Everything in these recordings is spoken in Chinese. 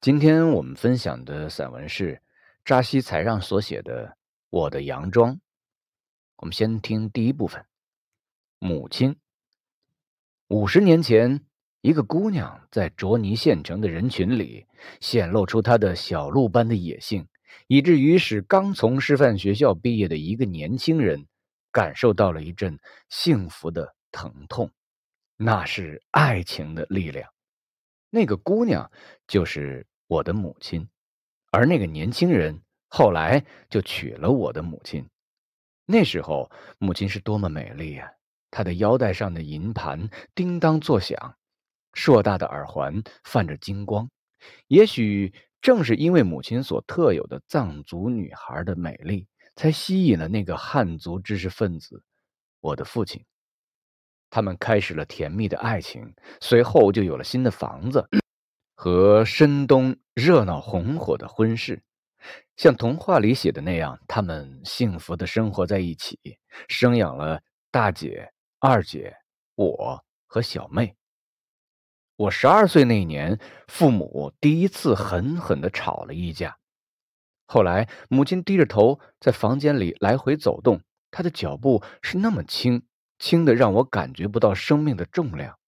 今天我们分享的散文是扎西才让所写的《我的洋装》。我们先听第一部分。母亲。五十年前，一个姑娘在卓尼县城的人群里显露出她的小鹿般的野性，以至于使刚从师范学校毕业的一个年轻人感受到了一阵幸福的疼痛。那是爱情的力量。那个姑娘就是。我的母亲，而那个年轻人后来就娶了我的母亲。那时候，母亲是多么美丽呀！她的腰带上的银盘叮当作响，硕大的耳环泛着金光。也许正是因为母亲所特有的藏族女孩的美丽，才吸引了那个汉族知识分子——我的父亲。他们开始了甜蜜的爱情，随后就有了新的房子。和深冬热闹红火的婚事，像童话里写的那样，他们幸福的生活在一起，生养了大姐、二姐，我和小妹。我十二岁那年，父母第一次狠狠的吵了一架。后来，母亲低着头在房间里来回走动，她的脚步是那么轻，轻的让我感觉不到生命的重量。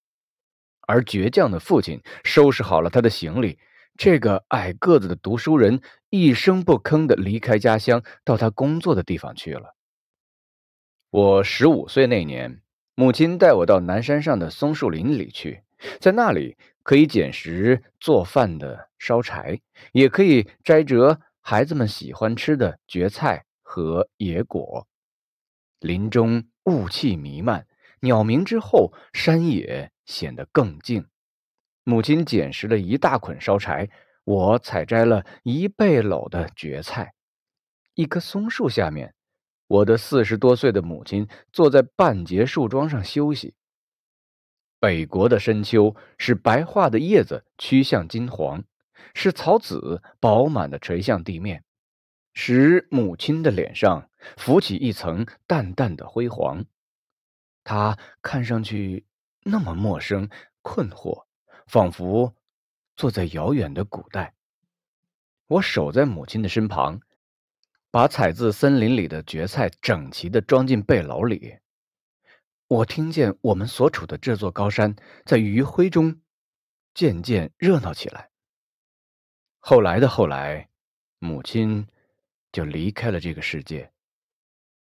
而倔强的父亲收拾好了他的行李，这个矮个子的读书人一声不吭地离开家乡，到他工作的地方去了。我十五岁那年，母亲带我到南山上的松树林里去，在那里可以捡拾做饭的烧柴，也可以摘折孩子们喜欢吃的蕨菜和野果。林中雾气弥漫，鸟鸣之后，山野。显得更静。母亲捡拾了一大捆烧柴，我采摘了一背篓的蕨菜。一棵松树下面，我的四十多岁的母亲坐在半截树桩上休息。北国的深秋使白桦的叶子趋向金黄，使草籽饱满的垂向地面，使母亲的脸上浮起一层淡淡的辉煌。她看上去。那么陌生、困惑，仿佛坐在遥远的古代。我守在母亲的身旁，把采自森林里的蕨菜整齐地装进背篓里。我听见我们所处的这座高山在余晖中渐渐热闹起来。后来的后来，母亲就离开了这个世界。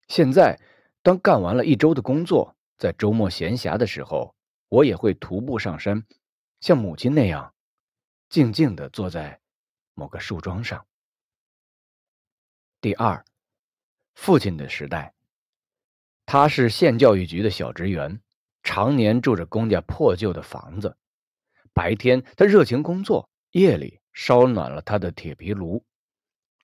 现在，当干完了一周的工作，在周末闲暇的时候。我也会徒步上山，像母亲那样，静静地坐在某个树桩上。第二，父亲的时代，他是县教育局的小职员，常年住着公家破旧的房子。白天他热情工作，夜里烧暖了他的铁皮炉，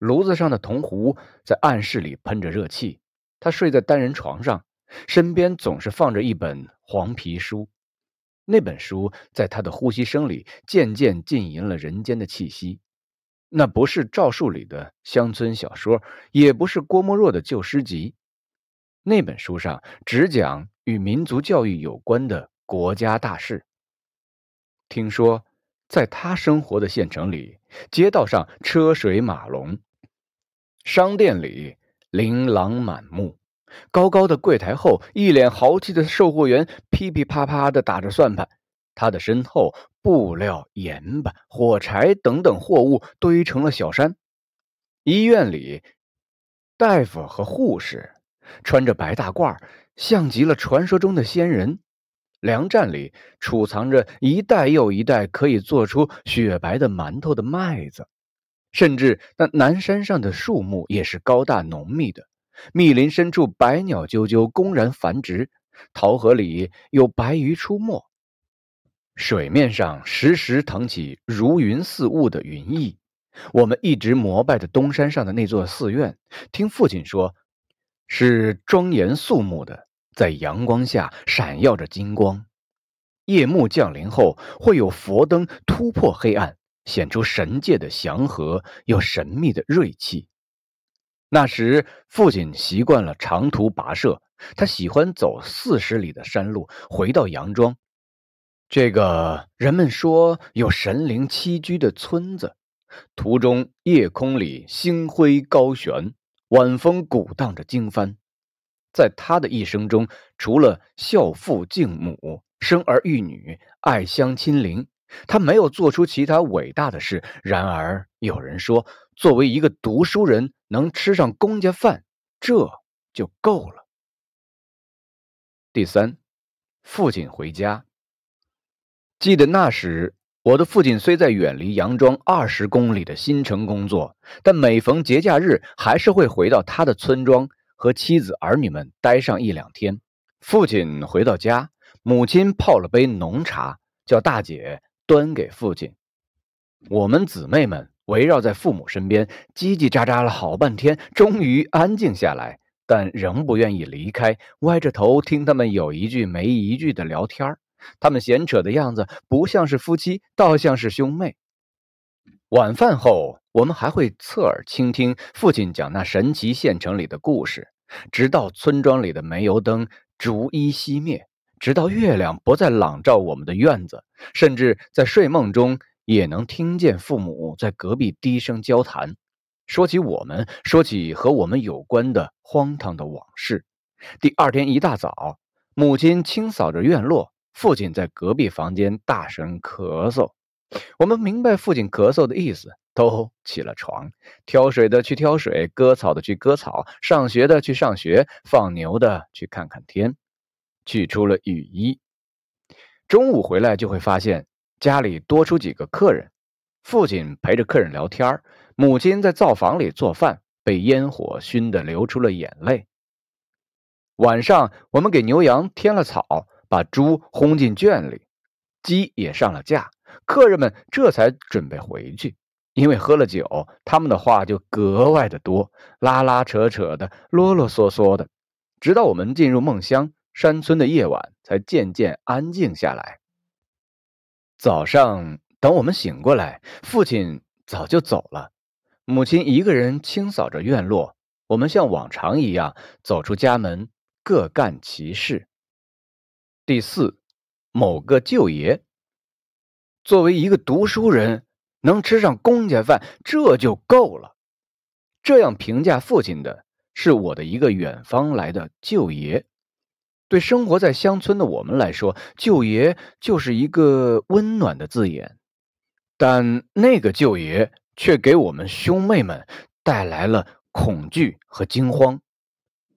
炉子上的铜壶在暗室里喷着热气。他睡在单人床上，身边总是放着一本黄皮书。那本书在他的呼吸声里渐渐浸淫了人间的气息。那不是赵树理的乡村小说，也不是郭沫若的旧诗集。那本书上只讲与民族教育有关的国家大事。听说，在他生活的县城里，街道上车水马龙，商店里琳琅满目。高高的柜台后，一脸豪气的售货员噼噼啪啪地打着算盘。他的身后，布料、盐巴、火柴等等货物堆成了小山。医院里，大夫和护士穿着白大褂，像极了传说中的仙人。粮站里储藏着一袋又一袋可以做出雪白的馒头的麦子，甚至那南山上的树木也是高大浓密的。密林深处，百鸟啾啾，公然繁殖；桃河里有白鱼出没，水面上时时腾起如云似雾的云翳。我们一直膜拜的东山上的那座寺院，听父亲说，是庄严肃穆的，在阳光下闪耀着金光。夜幕降临后，会有佛灯突破黑暗，显出神界的祥和又神秘的锐气。那时，父亲习惯了长途跋涉，他喜欢走四十里的山路回到杨庄，这个人们说有神灵栖居的村子，途中夜空里星辉高悬，晚风鼓荡着经幡。在他的一生中，除了孝父敬母、生儿育女、爱乡亲邻，他没有做出其他伟大的事。然而，有人说，作为一个读书人，能吃上公家饭，这就够了。第三，父亲回家。记得那时，我的父亲虽在远离杨庄二十公里的新城工作，但每逢节假日，还是会回到他的村庄，和妻子儿女们待上一两天。父亲回到家，母亲泡了杯浓茶，叫大姐端给父亲。我们姊妹们围绕在父母身边，叽叽喳喳了好半天，终于安静下来。但仍不愿意离开，歪着头听他们有一句没一句的聊天他们闲扯的样子不像是夫妻，倒像是兄妹。晚饭后，我们还会侧耳倾听父亲讲那神奇县城里的故事，直到村庄里的煤油灯逐一熄灭，直到月亮不再朗照我们的院子，甚至在睡梦中也能听见父母在隔壁低声交谈。说起我们，说起和我们有关的荒唐的往事。第二天一大早，母亲清扫着院落，父亲在隔壁房间大声咳嗽。我们明白父亲咳嗽的意思，都起了床，挑水的去挑水，割草的去割草，上学的去上学，放牛的去看看天，取出了雨衣。中午回来就会发现家里多出几个客人，父亲陪着客人聊天。母亲在灶房里做饭，被烟火熏得流出了眼泪。晚上，我们给牛羊添了草，把猪轰进圈里，鸡也上了架。客人们这才准备回去，因为喝了酒，他们的话就格外的多，拉拉扯扯的，啰啰嗦嗦的，直到我们进入梦乡，山村的夜晚才渐渐安静下来。早上，等我们醒过来，父亲早就走了。母亲一个人清扫着院落，我们像往常一样走出家门，各干其事。第四，某个舅爷，作为一个读书人，能吃上公家饭，这就够了。这样评价父亲的是我的一个远方来的舅爷。对生活在乡村的我们来说，舅爷就是一个温暖的字眼，但那个舅爷。却给我们兄妹们带来了恐惧和惊慌。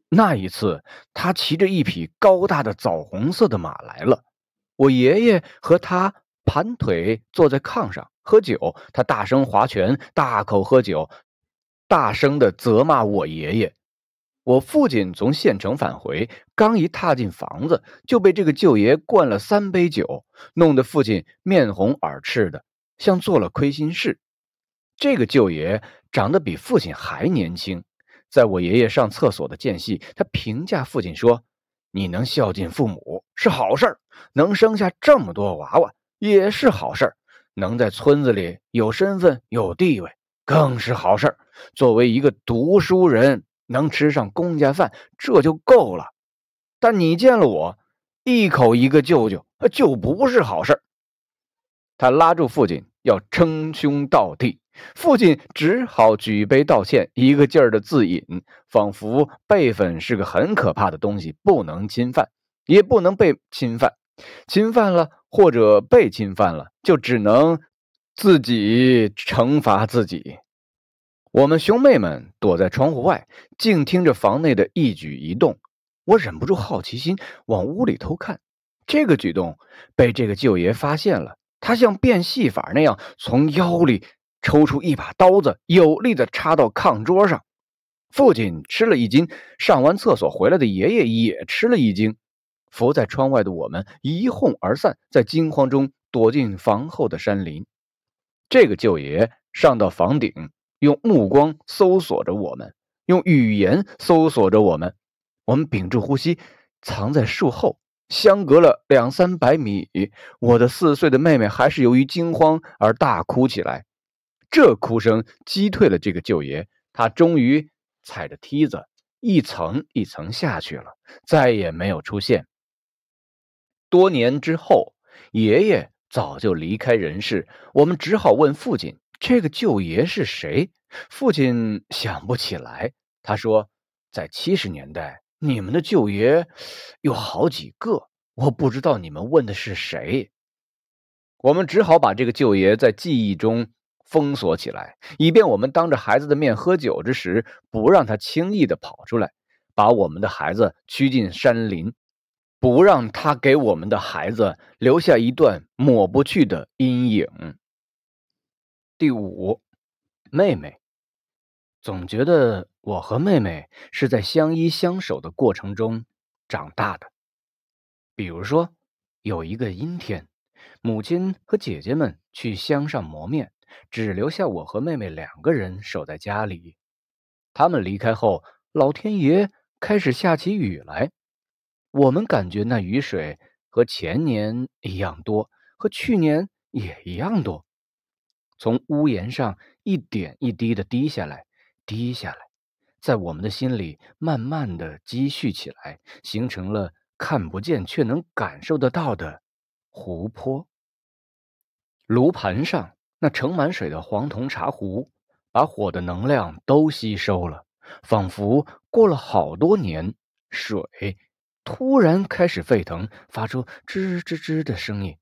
那一次，他骑着一匹高大的枣红色的马来了。我爷爷和他盘腿坐在炕上喝酒，他大声划拳，大口喝酒，大声的责骂我爷爷。我父亲从县城返回，刚一踏进房子，就被这个舅爷灌了三杯酒，弄得父亲面红耳赤的，像做了亏心事。这个舅爷长得比父亲还年轻，在我爷爷上厕所的间隙，他评价父亲说：“你能孝敬父母是好事儿，能生下这么多娃娃也是好事儿，能在村子里有身份有地位更是好事儿。作为一个读书人，能吃上公家饭这就够了。但你见了我，一口一个舅舅，就不是好事儿。”他拉住父亲要称兄道弟。父亲只好举杯道歉，一个劲儿的自饮，仿佛辈分是个很可怕的东西，不能侵犯，也不能被侵犯。侵犯了或者被侵犯了，就只能自己惩罚自己。我们兄妹们躲在窗户外，静听着房内的一举一动。我忍不住好奇心往屋里偷看，这个举动被这个舅爷发现了，他像变戏法那样从腰里。抽出一把刀子，有力的插到炕桌上。父亲吃了一惊，上完厕所回来的爷爷也吃了一惊。伏在窗外的我们一哄而散，在惊慌中躲进房后的山林。这个舅爷上到房顶，用目光搜索着我们，用语言搜索着我们。我们屏住呼吸，藏在树后，相隔了两三百米。我的四岁的妹妹还是由于惊慌而大哭起来。这哭声击退了这个舅爷，他终于踩着梯子一层一层下去了，再也没有出现。多年之后，爷爷早就离开人世，我们只好问父亲：这个舅爷是谁？父亲想不起来。他说，在七十年代，你们的舅爷有好几个，我不知道你们问的是谁。我们只好把这个舅爷在记忆中封锁起来，以便我们当着孩子的面喝酒之时，不让他轻易的跑出来，把我们的孩子驱进山林。不让他给我们的孩子留下一段抹不去的阴影。第五，妹妹，总觉得我和妹妹是在相依相守的过程中长大的。比如说，有一个阴天，母亲和姐姐们去乡上磨面，只留下我和妹妹两个人守在家里。他们离开后，老天爷开始下起雨来。我们感觉那雨水和前年一样多，和去年也一样多，从屋檐上一点一滴的滴下来，滴下来，在我们的心里慢慢的积蓄起来，形成了看不见却能感受得到的湖泊。炉盘上那盛满水的黄铜茶壶，把火的能量都吸收了，仿佛过了好多年，水。突然开始沸腾，发出吱吱吱的声音，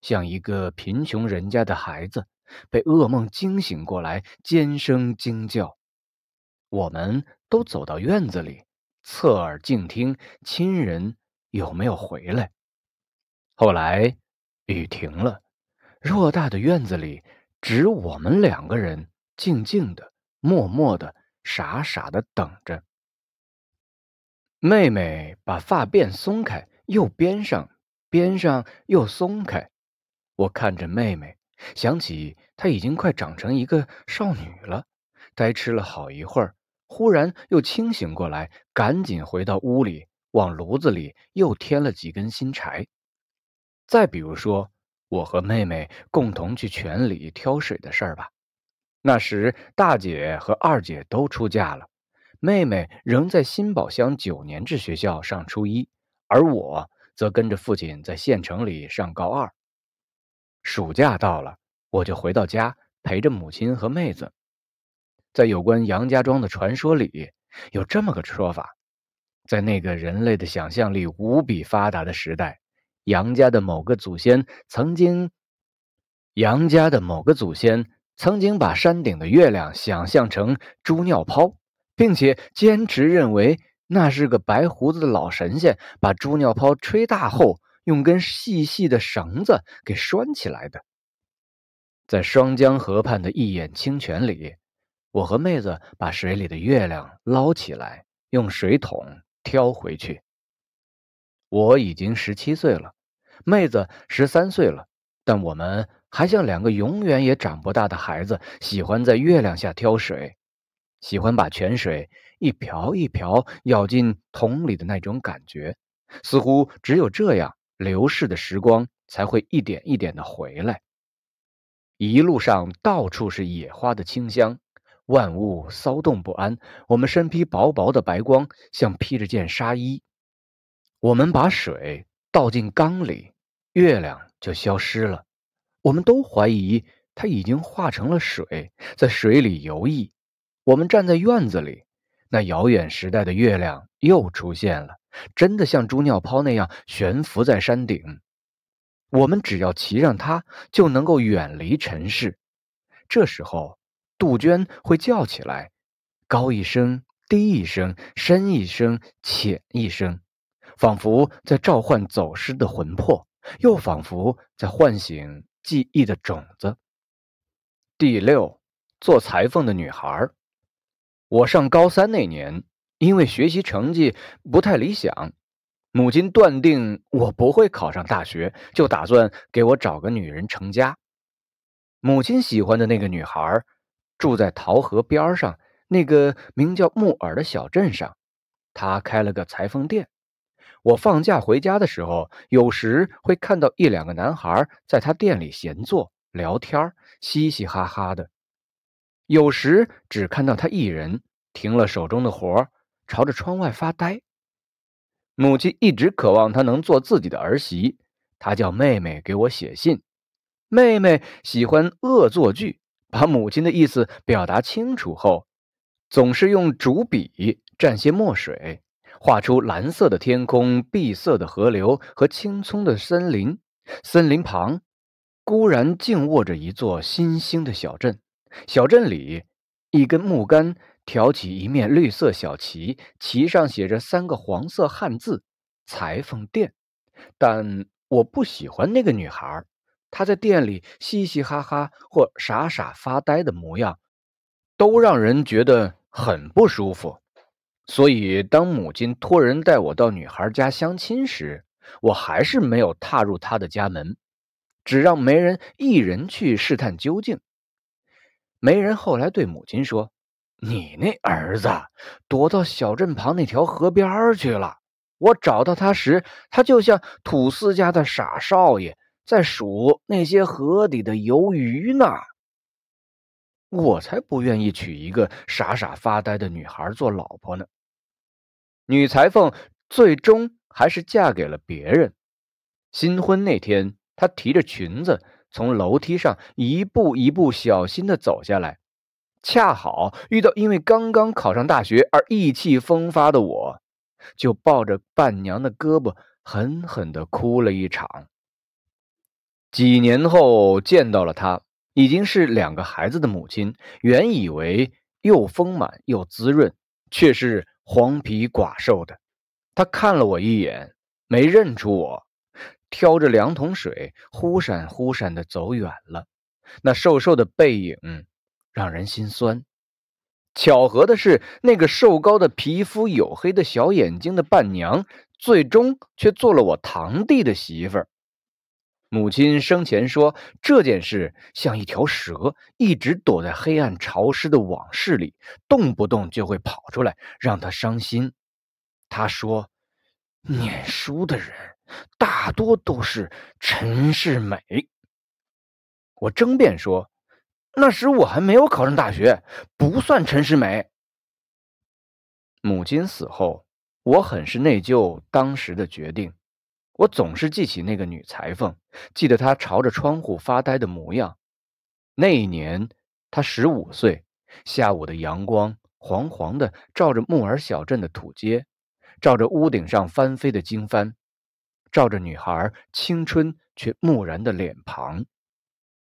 像一个贫穷人家的孩子被噩梦惊醒过来，尖声惊叫。我们都走到院子里，侧耳静听亲人有没有回来。后来雨停了，偌大的院子里只我们两个人，静静的、默默的、傻傻的等着。妹妹把发辫松开，又编上，编上又松开。我看着妹妹，想起她已经快长成一个少女了，呆吃了好一会儿，忽然又清醒过来，赶紧回到屋里，往炉子里又添了几根新柴。再比如说，我和妹妹共同去泉里挑水的事儿吧。那时大姐和二姐都出嫁了。妹妹仍在新宝乡九年制学校上初一，而我则跟着父亲在县城里上高二。暑假到了，我就回到家陪着母亲和妹子。在有关杨家庄的传说里，有这么个说法：在那个人类的想象力无比发达的时代，杨家的某个祖先曾经，杨家的某个祖先曾经把山顶的月亮想象成猪尿泡。并且坚持认为那是个白胡子的老神仙把猪尿泡吹大后，用根细细的绳子给拴起来的。在双江河畔的一眼清泉里，我和妹子把水里的月亮捞起来，用水桶挑回去。我已经十七岁了，妹子十三岁了，但我们还像两个永远也长不大的孩子，喜欢在月亮下挑水。喜欢把泉水一瓢一瓢舀进桶里的那种感觉，似乎只有这样，流逝的时光才会一点一点的回来。一路上到处是野花的清香，万物骚动不安。我们身披薄薄的白光，像披着件纱衣。我们把水倒进缸里，月亮就消失了。我们都怀疑它已经化成了水，在水里游弋。我们站在院子里，那遥远时代的月亮又出现了，真的像猪尿泡那样悬浮在山顶。我们只要骑上它，就能够远离尘世。这时候，杜鹃会叫起来，高一声，低一声，深一声，浅一声，仿佛在召唤走失的魂魄，又仿佛在唤醒记忆的种子。第六，做裁缝的女孩。我上高三那年，因为学习成绩不太理想，母亲断定我不会考上大学，就打算给我找个女人成家。母亲喜欢的那个女孩，住在桃河边上那个名叫木耳的小镇上，她开了个裁缝店。我放假回家的时候，有时会看到一两个男孩在她店里闲坐聊天，嘻嘻哈哈的。有时只看到他一人停了手中的活朝着窗外发呆。母亲一直渴望她能做自己的儿媳，她叫妹妹给我写信。妹妹喜欢恶作剧，把母亲的意思表达清楚后，总是用竹笔蘸些墨水，画出蓝色的天空、碧色的河流和青葱的森林。森林旁，孤然静卧着一座新兴的小镇。小镇里，一根木杆挑起一面绿色小旗，旗上写着三个黄色汉字“裁缝店”。但我不喜欢那个女孩，她在店里嘻嘻哈哈或傻傻发呆的模样，都让人觉得很不舒服。所以，当母亲托人带我到女孩家相亲时，我还是没有踏入她的家门，只让媒人一人去试探究竟。媒人后来对母亲说：“你那儿子躲到小镇旁那条河边去了。我找到他时，他就像土司家的傻少爷，在数那些河底的鱿鱼呢。我才不愿意娶一个傻傻发呆的女孩做老婆呢。”女裁缝最终还是嫁给了别人。新婚那天，她提着裙子。从楼梯上一步一步小心地走下来，恰好遇到因为刚刚考上大学而意气风发的我，就抱着伴娘的胳膊狠狠地哭了一场。几年后见到了她，已经是两个孩子的母亲，原以为又丰满又滋润，却是黄皮寡瘦的。她看了我一眼，没认出我。挑着两桶水，忽闪忽闪的走远了。那瘦瘦的背影让人心酸。巧合的是，那个瘦高的、皮肤黝黑的小眼睛的伴娘，最终却做了我堂弟的媳妇儿。母亲生前说，这件事像一条蛇，一直躲在黑暗潮湿的往事里，动不动就会跑出来，让他伤心。他说：“念书的人。”大多都是陈世美。我争辩说，那时我还没有考上大学，不算陈世美。母亲死后，我很是内疚当时的决定。我总是记起那个女裁缝，记得她朝着窗户发呆的模样。那一年，她十五岁。下午的阳光黄黄的，照着木耳小镇的土街，照着屋顶上翻飞的经幡。照着女孩青春却木然的脸庞。